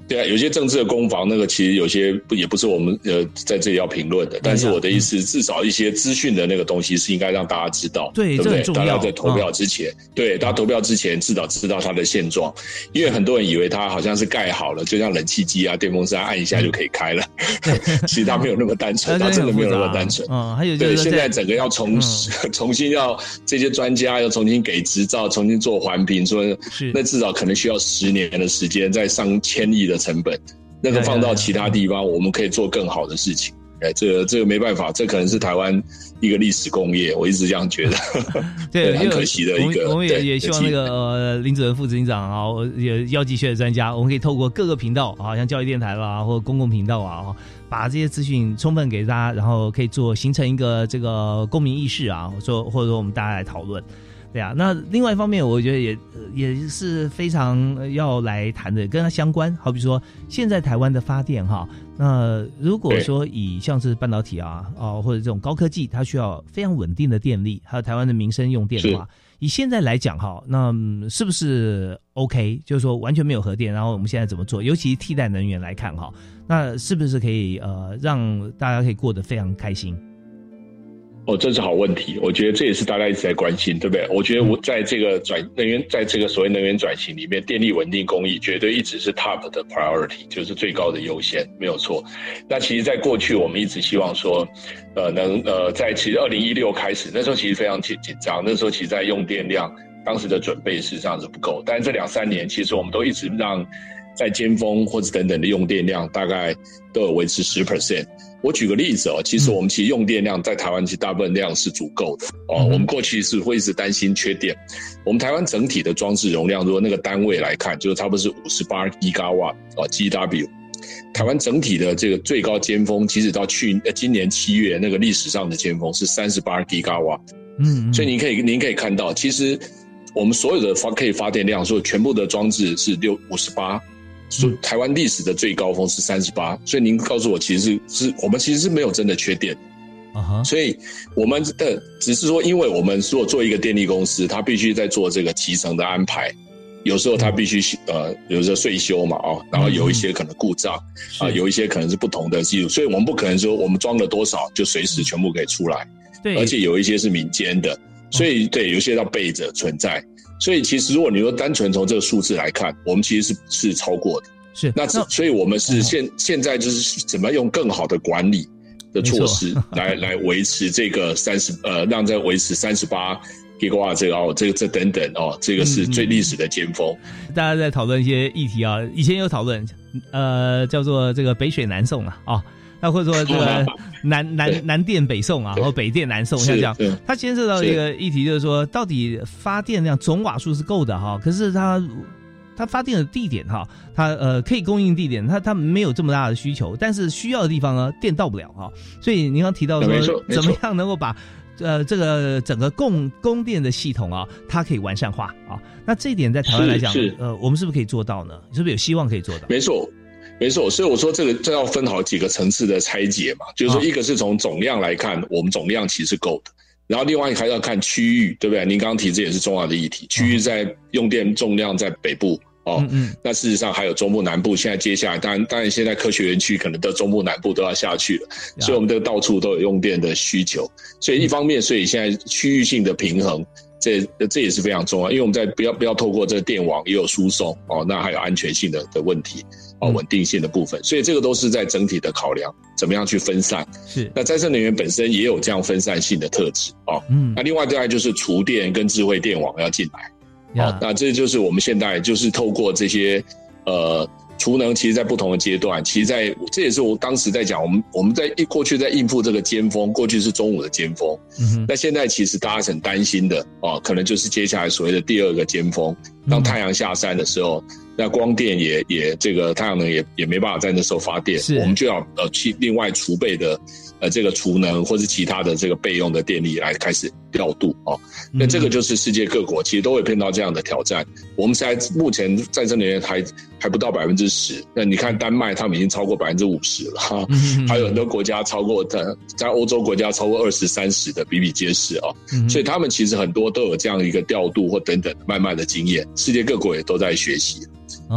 对啊，有些政治的攻防，那个其实有些不也不是我们呃在这里要评论的。但是我的意思，至少一些资讯的那个东西是应该让大家知道，对不对？大家在投票之前，对大家投票之前，至少知道它的现状。因为很多人以为它好像是盖好了，就像冷气机啊、电风扇按一下就可以开了，[laughs] 其实它没有那么单纯，它真的没有那么单纯。嗯，还有对，现在整个要重 [laughs] 重新要这些专家要重新给执照，重新做环评，说那至少可能需要十年的时间，在上千亿的成本。那个放到其他地方，我们可以做更好的事情。哎，这个这个没办法，这可能是台湾一个历史工业，我一直这样觉得。[laughs] 对，很可惜的一个。我们也也希望那个呃林主任副执行长啊，也药剂学的专家，我们可以透过各个频道啊，像教育电台啦，或者公共频道啊，把这些资讯充分给大家，然后可以做形成一个这个公民意识啊，说或者说我们大家来讨论。对啊，那另外一方面，我觉得也也是非常要来谈的，跟它相关。好比说，现在台湾的发电哈，那如果说以像是半导体啊，哦或者这种高科技，它需要非常稳定的电力，还有台湾的民生用电的话，以现在来讲哈，那是不是 OK？就是说完全没有核电，然后我们现在怎么做？尤其替代能源来看哈，那是不是可以呃让大家可以过得非常开心？哦，这是好问题，我觉得这也是大家一直在关心，对不对？我觉得我在这个转能源，在这个所谓能源转型里面，电力稳定工艺绝对一直是 top 的 priority，就是最高的优先，没有错。那其实，在过去我们一直希望说，呃，能呃，在其实二零一六开始，那时候其实非常紧紧张，那时候其实在用电量，当时的准备事实上是不够。但是这两三年，其实我们都一直让在尖峰或者等等的用电量大概都有维持十 percent。我举个例子哦，其实我们其实用电量在台湾其实大部分量是足够的哦。我们过去是会一直担心缺电。我们台湾整体的装置容量，如果那个单位来看，就是差不多是五十八吉瓦啊 G W。台湾整体的这个最高尖峰，即使到去呃今年七月那个历史上的尖峰是三十八吉瓦。嗯，所以您可以您可以看到，其实我们所有的发可以发电量，所有全部的装置是六五十八。说台湾历史的最高峰是三十八，所以您告诉我，其实是是我们其实是没有真的缺电，啊哈，所以我们的只是说，因为我们如果做一个电力公司，它必须在做这个集成的安排，有时候它必须呃，有时候税修嘛，哦，然后有一些可能故障啊，有一些可能是不同的技术，所以我们不可能说我们装了多少就随时全部可以出来，对，而且有一些是民间的，所以对，有些要备着存在。所以其实，如果你说单纯从这个数字来看，我们其实是是超过的。是那，所以我们是现现在就是怎么用更好的管理的措施来来维持这个三十呃，让在维持三十八吉瓦这个哦，这个这等等哦，这个是最历史的尖峰。大家在讨论一些议题啊，以前有讨论呃，叫做这个北水南送啊啊。那或者说这个 [laughs] 南南南电北送啊，或北电南送，像这样，它牵涉到一个议题，就是说到底发电量总瓦数是够的哈，可是它它发电的地点哈，它呃可以供应地点，它它没有这么大的需求，但是需要的地方呢，电到不了哈，所以您刚提到说怎么样能够把。呃，这个整个供供电的系统啊，它可以完善化啊。那这一点在台湾来讲，呃，我们是不是可以做到呢？是不是有希望可以做到？没错，没错。所以我说这个这要分好几个层次的拆解嘛，就是说一个是从总量来看，我们总量其实够的。然后另外还要看区域，对不对？您刚刚提这也是重要的议题，区域在用电重量在北部。哦，嗯，那事实上还有中部南部，现在接下来，当然，当然，现在科学园区可能到中部南部都要下去了，所以我们这个到处都有用电的需求，所以一方面，所以现在区域性的平衡，这这也是非常重要，因为我们在不要不要透过这个电网也有输送哦，那还有安全性的的问题哦，稳定性的部分，所以这个都是在整体的考量，怎么样去分散？是，那再生能源本身也有这样分散性的特质哦，嗯，那另外再来就是厨电跟智慧电网要进来。好，那这就是我们现在就是透过这些，呃，储能，其实，在不同的阶段，其实，在这也是我当时在讲，我们我们在一过去在应付这个尖峰，过去是中午的尖峰，嗯那现在其实大家很担心的啊，可能就是接下来所谓的第二个尖峰，当太阳下山的时候，那光电也也这个太阳能也也没办法在那时候发电，我们就要呃去另外储备的。呃，这个储能或是其他的这个备用的电力来开始调度哦，那这个就是世界各国其实都会碰到这样的挑战。我们现在目前再生能源还还不到百分之十，那你看丹麦他们已经超过百分之五十了哈，还有很多国家超过的，在欧洲国家超过二十三十的比比皆是啊，所以他们其实很多都有这样一个调度或等等慢慢的经验，世界各国也都在学习。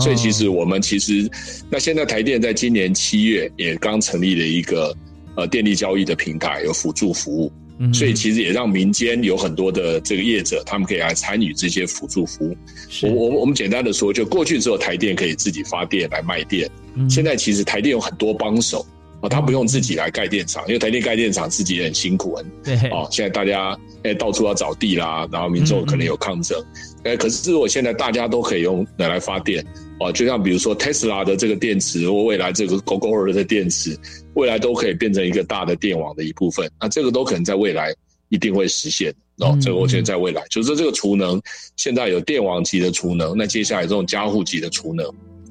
所以其实我们其实那现在台电在今年七月也刚成立了一个。呃，电力交易的平台有辅助服务，所以其实也让民间有很多的这个业者，他们可以来参与这些辅助服务。我我我们简单的说，就过去只有台电可以自己发电来卖电，现在其实台电有很多帮手啊，他不用自己来盖电厂，因为台电盖电厂自己也很辛苦，很 [laughs] 对哦。现在大家哎到处要找地啦，然后民众可能有抗争，哎，可是如果现在大家都可以用拿来发电。哦，就像比如说特斯拉的这个电池，或未来这个 Google 的电池，未来都可以变成一个大的电网的一部分。那这个都可能在未来一定会实现。哦，这个我觉得在未来，就是说这个储能现在有电网级的储能，那接下来这种家户级的储能，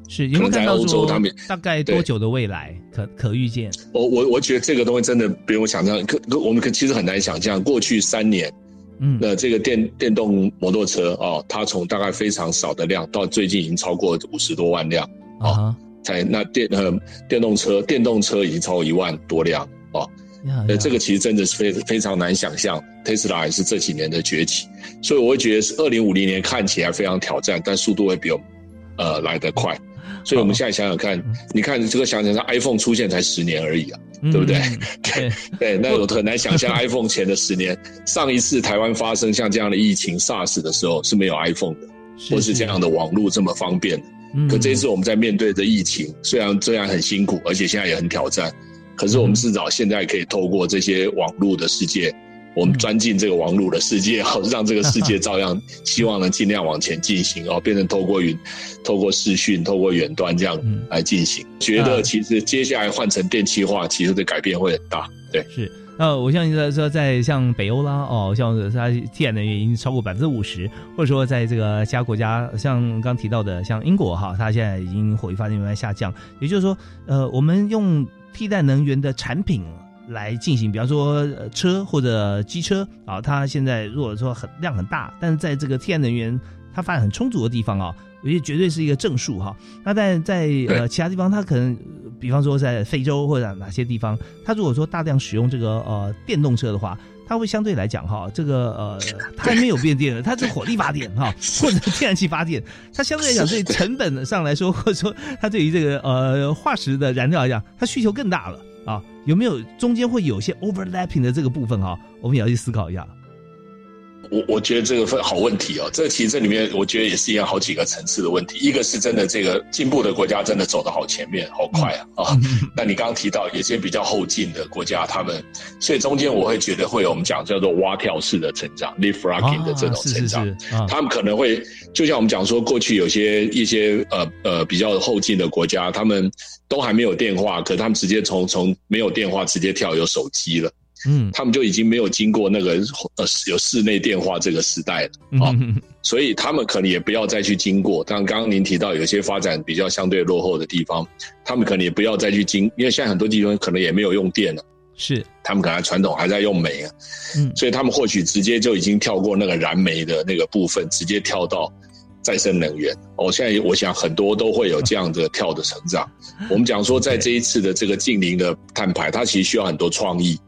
是有没有在欧洲他们大概多久的未来可可预见？我我我觉得这个东西真的不用想象，可我们可其实很难想象过去三年。嗯，那这个电电动摩托车哦，它从大概非常少的量，到最近已经超过五十多万辆哦，在那电呃电动车电动车已经超过一万多辆哦，那，这个其实真的是非非常难想象，特斯拉也是这几年的崛起，所以我会觉得是二零五零年看起来非常挑战，但速度会比我呃来得快。所以，我们现在想想看，你看这个想想，看 iPhone 出现才十年而已啊，对不对？[laughs] 对对，那我很难想象 [laughs] iPhone 前的十年，上一次台湾发生像这样的疫情 SARS 的时候是没有 iPhone 的，或是这样的网络这么方便的。可这一次我们在面对着疫情，虽然虽然很辛苦，而且现在也很挑战，可是我们至少现在可以透过这些网络的世界。我们钻进这个网络的世界，好让这个世界照样，希望能尽量往前进行 [laughs] 哦，变成透过云、透过视讯、透过远端这样来进行。觉得其实接下来换成电气化，其实的改变会很大。对，是。那我相信在说，在像北欧啦，哦，像它天然能源已经超过百分之五十，或者说在这个其他国家，像刚提到的，像英国哈，它现在已经火力发电慢慢下降。也就是说，呃，我们用替代能源的产品。来进行，比方说车或者机车啊，它现在如果说很量很大，但是在这个天然能源它发展很充足的地方啊，我觉得绝对是一个正数哈。那但在呃其他地方，它可能比方说在非洲或者哪些地方，它如果说大量使用这个呃电动车的话，它会相对来讲哈，这个呃 [laughs] 它还没有变电的，它是火力发电哈，或者天然气发电，它相对来讲对成本上来说，或者说它对于这个呃化石的燃料来讲，它需求更大了。啊，有没有中间会有些 overlapping 的这个部分哈？我们也要去思考一下。我我觉得这个分好问题哦，这其实这里面我觉得也是一样好几个层次的问题。一个是真的这个进步的国家真的走得好前面，好快啊啊！[laughs] 那你刚刚提到有些比较后进的国家，他们所以中间我会觉得会有我们讲叫做蛙跳式的成长 （leapfrogging） 的这种成长，他们可能会就像我们讲说，过去有些一些呃呃比较后进的国家，他们都还没有电话，可他们直接从从没有电话直接跳有手机了。嗯，他们就已经没有经过那个呃有室内电话这个时代了啊，所以他们可能也不要再去经过。但刚刚您提到有些发展比较相对落后的地方，他们可能也不要再去经，因为现在很多地方可能也没有用电了，是他们可能传统还在用煤啊，嗯，所以他们或许直接就已经跳过那个燃煤的那个部分，直接跳到再生能源。我现在我想很多都会有这样的跳的成长。我们讲说在这一次的这个近邻的碳排，它其实需要很多创意。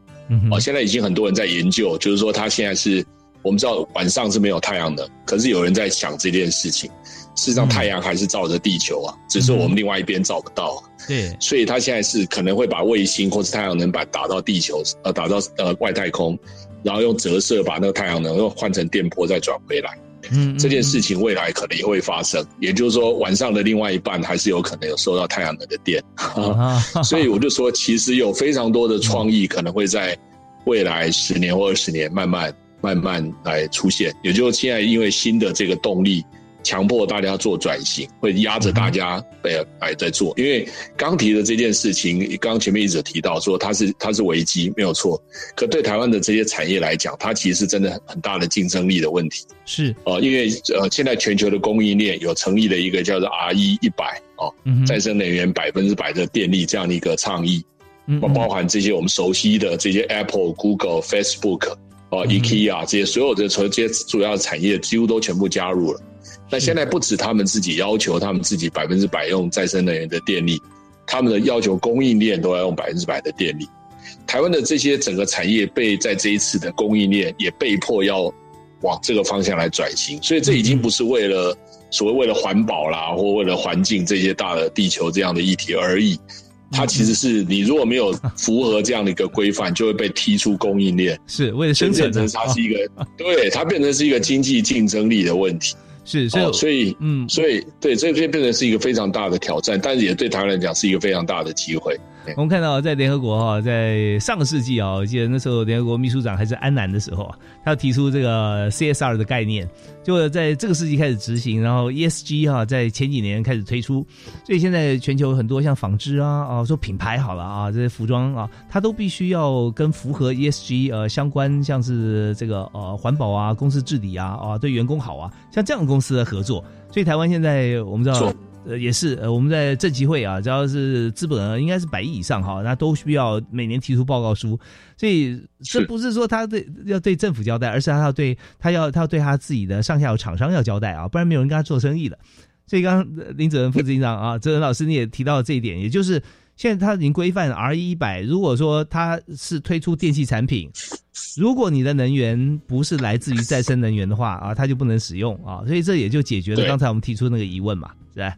哦，现在已经很多人在研究，就是说，它现在是我们知道晚上是没有太阳的，可是有人在想这件事情。事实上，太阳还是照着地球啊，只是我们另外一边照不到。对，所以它现在是可能会把卫星或是太阳能板打到地球，呃，打到呃外太空，然后用折射把那个太阳能又换成电波再转回来。嗯，这件事情未来可能也会发生，也就是说晚上的另外一半还是有可能有受到太阳能的电，[laughs] 所以我就说，其实有非常多的创意可能会在未来十年或二十年慢慢慢慢来出现，也就是现在因为新的这个动力。强迫大家做转型，会压着大家呃来在做。因为刚提的这件事情，刚刚前面一直提到说它是它是危机，没有错。可对台湾的这些产业来讲，它其实真的很大的竞争力的问题。是呃，因为呃现在全球的供应链有成立了一个叫做 R E 一百哦，再生能源百分之百的电力这样的一个倡议，包包含这些我们熟悉的这些 Apple、Google、Facebook 哦、IKEA 这些所有的这些主要产业几乎都全部加入了。那现在不止他们自己要求他们自己百分之百用再生能源的电力，他们的要求供应链都要用百分之百的电力。台湾的这些整个产业被在这一次的供应链也被迫要往这个方向来转型，所以这已经不是为了所谓为了环保啦，或为了环境这些大的地球这样的议题而已。它其实是你如果没有符合这样的一个规范，就会被踢出供应链，是为了生存，它是一个 [laughs] 对它变成是一个经济竞争力的问题。是，所以，所以，嗯，所以，对，这边变成是一个非常大的挑战，但是也对台湾来讲是一个非常大的机会。我们看到，在联合国哈，在上个世纪啊，我记得那时候联合国秘书长还是安南的时候啊，他提出这个 CSR 的概念，就在这个世纪开始执行，然后 ESG 哈，在前几年开始推出，所以现在全球很多像纺织啊啊，说品牌好了啊，这些服装啊，它都必须要跟符合 ESG 呃相关，像是这个呃环保啊、公司治理啊啊，对员工好啊，像这样的公司的合作，所以台湾现在我们知道。呃，也是，呃，我们在政集会啊，只要是资本额应该是百亿以上哈，那都需要每年提出报告书。所以这不是说他对要对政府交代，而是他要对他要他要对他自己的上下游厂商要交代啊，不然没有人跟他做生意的。所以刚刚林子文副执行长啊，[laughs] 哲文老师你也提到了这一点，也就是现在他已经规范 R 一百，如果说他是推出电器产品，如果你的能源不是来自于再生能源的话啊，他就不能使用啊。所以这也就解决了刚才我们提出那个疑问嘛，是吧？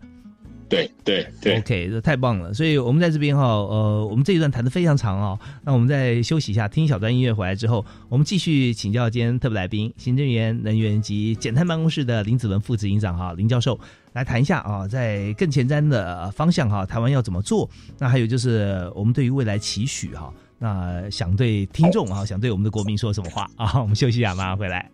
对对对，OK，这太棒了。所以我们在这边哈，呃，我们这一段谈的非常长哦。那我们再休息一下，听一小段音乐回来之后，我们继续请教今天特别来宾，行政院能源及减碳办公室的林子文副执行长哈，林教授来谈一下啊，在更前瞻的方向哈，台湾要怎么做？那还有就是我们对于未来期许哈，那想对听众啊，想对我们的国民说什么话啊？我们休息一下，马上回来。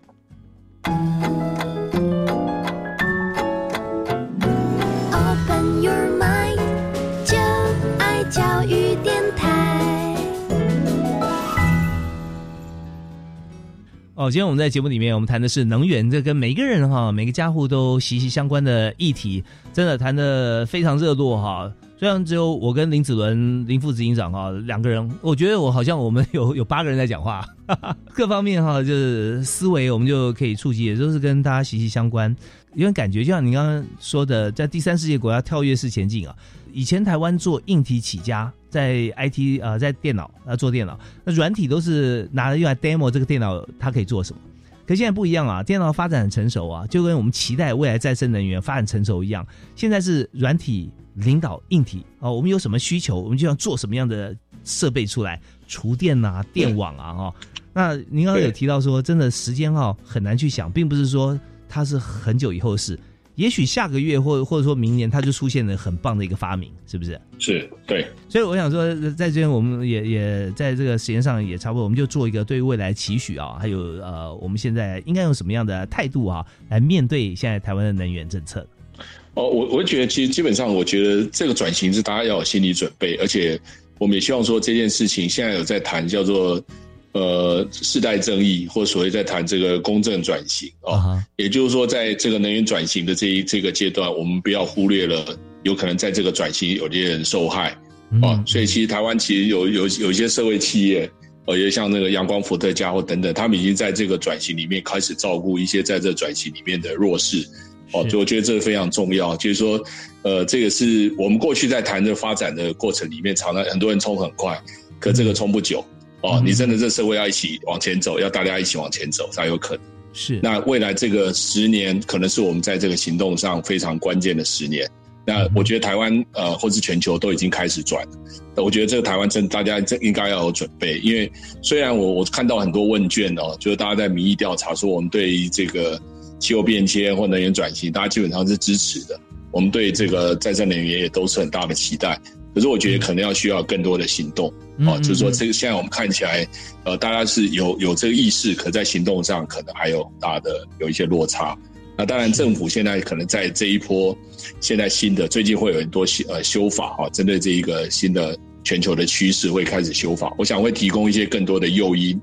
哦，今天我们在节目里面，我们谈的是能源，这跟每个人哈，每个家户都息息相关的议题，真的谈的非常热络哈。虽然只有我跟林子伦林副执行长哈两个人，我觉得我好像我们有有八个人在讲话，[laughs] 各方面哈就是思维，我们就可以触及，也都是跟大家息息相关。因为感觉就像你刚刚说的，在第三世界国家跳跃式前进啊。以前台湾做硬体起家，在 IT 呃，在电脑啊做电脑，那软体都是拿来用来 demo 这个电脑它可以做什么。可现在不一样啊，电脑发展很成熟啊，就跟我们期待未来再生能源发展成熟一样。现在是软体领导硬体啊，我们有什么需求，我们就要做什么样的设备出来，厨电啊、电网啊哈。那您刚刚有提到说，真的时间哈很难去想，并不是说它是很久以后的事。也许下个月或或者说明年，它就出现了很棒的一个发明，是不是？是对。所以我想说，在这边我们也也在这个时间上也差不多，我们就做一个对未来期许啊，还有呃，我们现在应该用什么样的态度啊，来面对现在台湾的能源政策？哦，我我觉得其实基本上，我觉得这个转型是大家要有心理准备，而且我们也希望说这件事情现在有在谈叫做。呃，世代正义或所谓在谈这个公正转型啊，也就是说，在这个能源转型的这一这个阶段，我们不要忽略了有可能在这个转型有些人受害啊。所以，其实台湾其实有有有一些社会企业，呃，也像那个阳光伏特加或等等，他们已经在这个转型里面开始照顾一些在这转型里面的弱势哦。所以，我觉得这个非常重要。就是说，呃，这个是我们过去在谈的发展的过程里面，常常很多人冲很快，可这个冲不久。哦，你真的这社会要一起往前走，要大家一起往前走才有可能。是，那未来这个十年可能是我们在这个行动上非常关键的十年。那我觉得台湾呃，或是全球都已经开始转。我觉得这个台湾真大家这应该要有准备，因为虽然我我看到很多问卷哦，就是大家在民意调查说我们对这个气候变迁或能源转型，大家基本上是支持的。我们对这个再生能源也都是很大的期待。可是我觉得可能要需要更多的行动，哦，就是说这个现在我们看起来，呃，大家是有有这个意识，可在行动上可能还有大的有一些落差。那当然，政府现在可能在这一波现在新的最近会有很多修呃修法哈，针对这一个新的全球的趋势会开始修法。我想会提供一些更多的诱因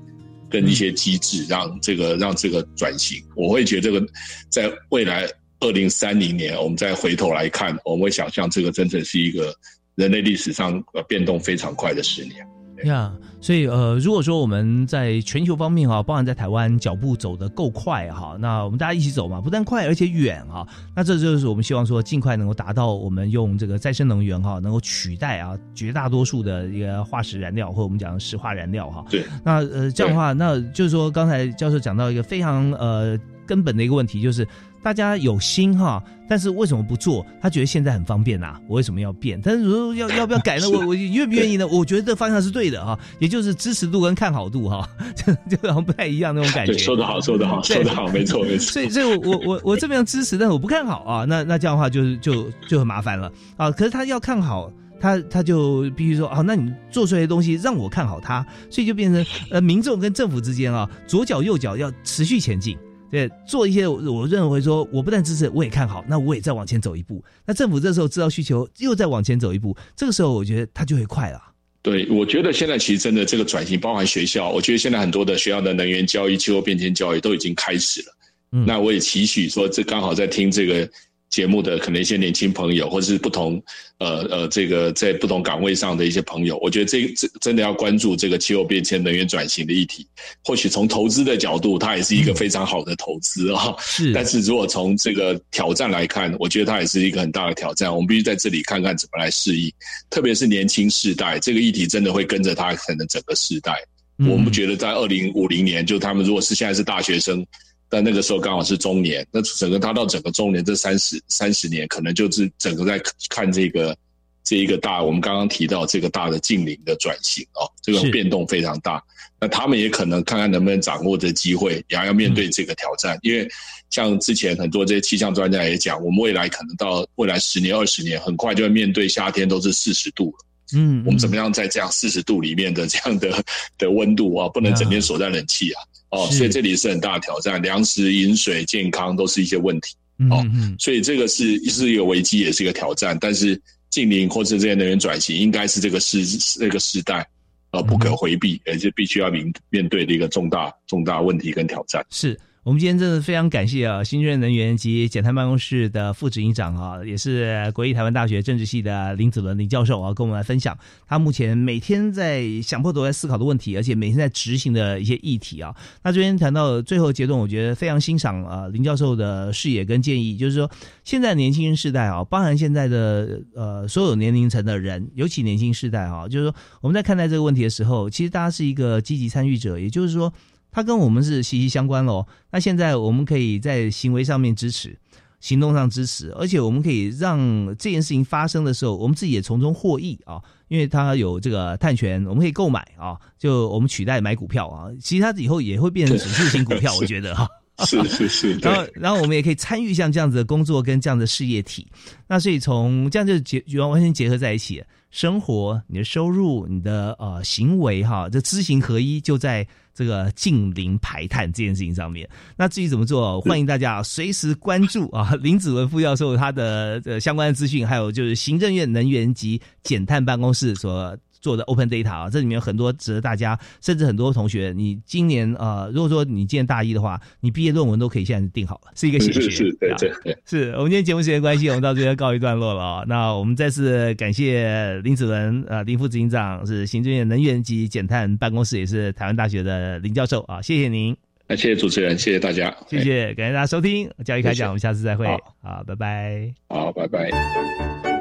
跟一些机制，让这个让这个转型。我会觉得这个在未来二零三零年，我们再回头来看，我们会想象这个真正是一个。人类历史上呃变动非常快的十年，呀，所以呃，如果说我们在全球方面哈，包含在台湾脚步走得够快哈，那我们大家一起走嘛，不但快而且远哈，那这就是我们希望说尽快能够达到我们用这个再生能源哈，能够取代啊绝大多数的一个化石燃料或我们讲的石化燃料哈。对，那呃这样的话，那就是说刚才教授讲到一个非常呃根本的一个问题，就是。大家有心哈，但是为什么不做？他觉得现在很方便呐，我为什么要变？但是如果要 [laughs] 要不要改呢？我我愿不愿意呢？我觉得这方向是对的哈，也就是支持度跟看好度哈，[laughs] 就就好像不太一样那种感觉。说得好，说得好，说得好，没错没错。所以 [laughs] 所以，我我我这边支持，但是我不看好啊。那那这样的话，就是就就很麻烦了啊。可是他要看好，他他就必须说啊，那你做出来的东西让我看好他，所以就变成呃，民众跟政府之间啊，左脚右脚要持续前进。对，做一些我认为说，我不但支持，我也看好，那我也再往前走一步。那政府这时候知道需求，又再往前走一步，这个时候我觉得它就会快了。对，我觉得现在其实真的这个转型，包含学校，我觉得现在很多的学校的能源教育、气候变迁教育都已经开始了。嗯，那我也期许说，这刚好在听这个。节目的可能一些年轻朋友，或者是不同呃呃这个在不同岗位上的一些朋友，我觉得这这真的要关注这个气候变迁、能源转型的议题。或许从投资的角度，它也是一个非常好的投资啊。是，[laughs] 但是如果从这个挑战来看，我觉得它也是一个很大的挑战。我们必须在这里看看怎么来适应，特别是年轻世代，这个议题真的会跟着他可能整个世代。我们觉得在二零五零年，就他们如果是现在是大学生。但那个时候刚好是中年，那整个他到整个中年这三十三十年，可能就是整个在看这个这一个大，我们刚刚提到这个大的近邻的转型哦，这个变动非常大。那他们也可能看看能不能掌握这机会，也要面对这个挑战。因为像之前很多这些气象专家也讲，我们未来可能到未来十年、二十年，很快就会面对夏天都是四十度了。嗯，我们怎么样在这样四十度里面的这样的的温度啊，不能整天锁在冷气啊？哦，所以这里是很大的挑战，粮食、饮水、健康都是一些问题。哦，所以这个是是一个危机，也是一个挑战。但是近邻或者这些能源转型，应该是这个时这个时代呃不可回避，而且必须要面面对的一个重大重大问题跟挑战。是。我们今天真的非常感谢啊，新任能源及减碳办公室的副执行长啊，也是国立台湾大学政治系的林子伦林教授啊，跟我们来分享他目前每天在想破头在思考的问题，而且每天在执行的一些议题啊。那这边谈到最后阶段，我觉得非常欣赏啊林教授的视野跟建议，就是说现在年轻人世代啊，包含现在的呃所有年龄层的人，尤其年轻世代啊，就是说我们在看待这个问题的时候，其实大家是一个积极参与者，也就是说。它跟我们是息息相关喽。那现在我们可以在行为上面支持，行动上支持，而且我们可以让这件事情发生的时候，我们自己也从中获益啊，因为它有这个碳权，我们可以购买啊，就我们取代买股票啊，其实它以后也会变成指数型股票，我觉得哈。是是是，[laughs] 然后然后我们也可以参与像这样子的工作跟这样的事业体，那所以从这样就结完完全结合在一起，生活、你的收入、你的呃行为哈，这知行合一就在这个近零排碳这件事情上面。那至于怎么做，欢迎大家随时关注啊 [laughs] 林子文副教授他的呃相关的资讯，还有就是行政院能源及减碳办公室所。做的 Open Data 啊，这里面有很多值得大家，甚至很多同学，你今年呃，如果说你今年大一的话，你毕业论文都可以现在定好了，是一个显学。是是，对对对。是我们今天节目时间关系，我们到这边告一段落了啊。那我们再次感谢林子文呃林副执行长，是行政院能源及减碳办公室，也是台湾大学的林教授啊，谢谢您。那谢谢主持人，谢谢大家，谢谢，感谢大家收听教育开讲，我们下次再会，好，拜拜，好，拜拜。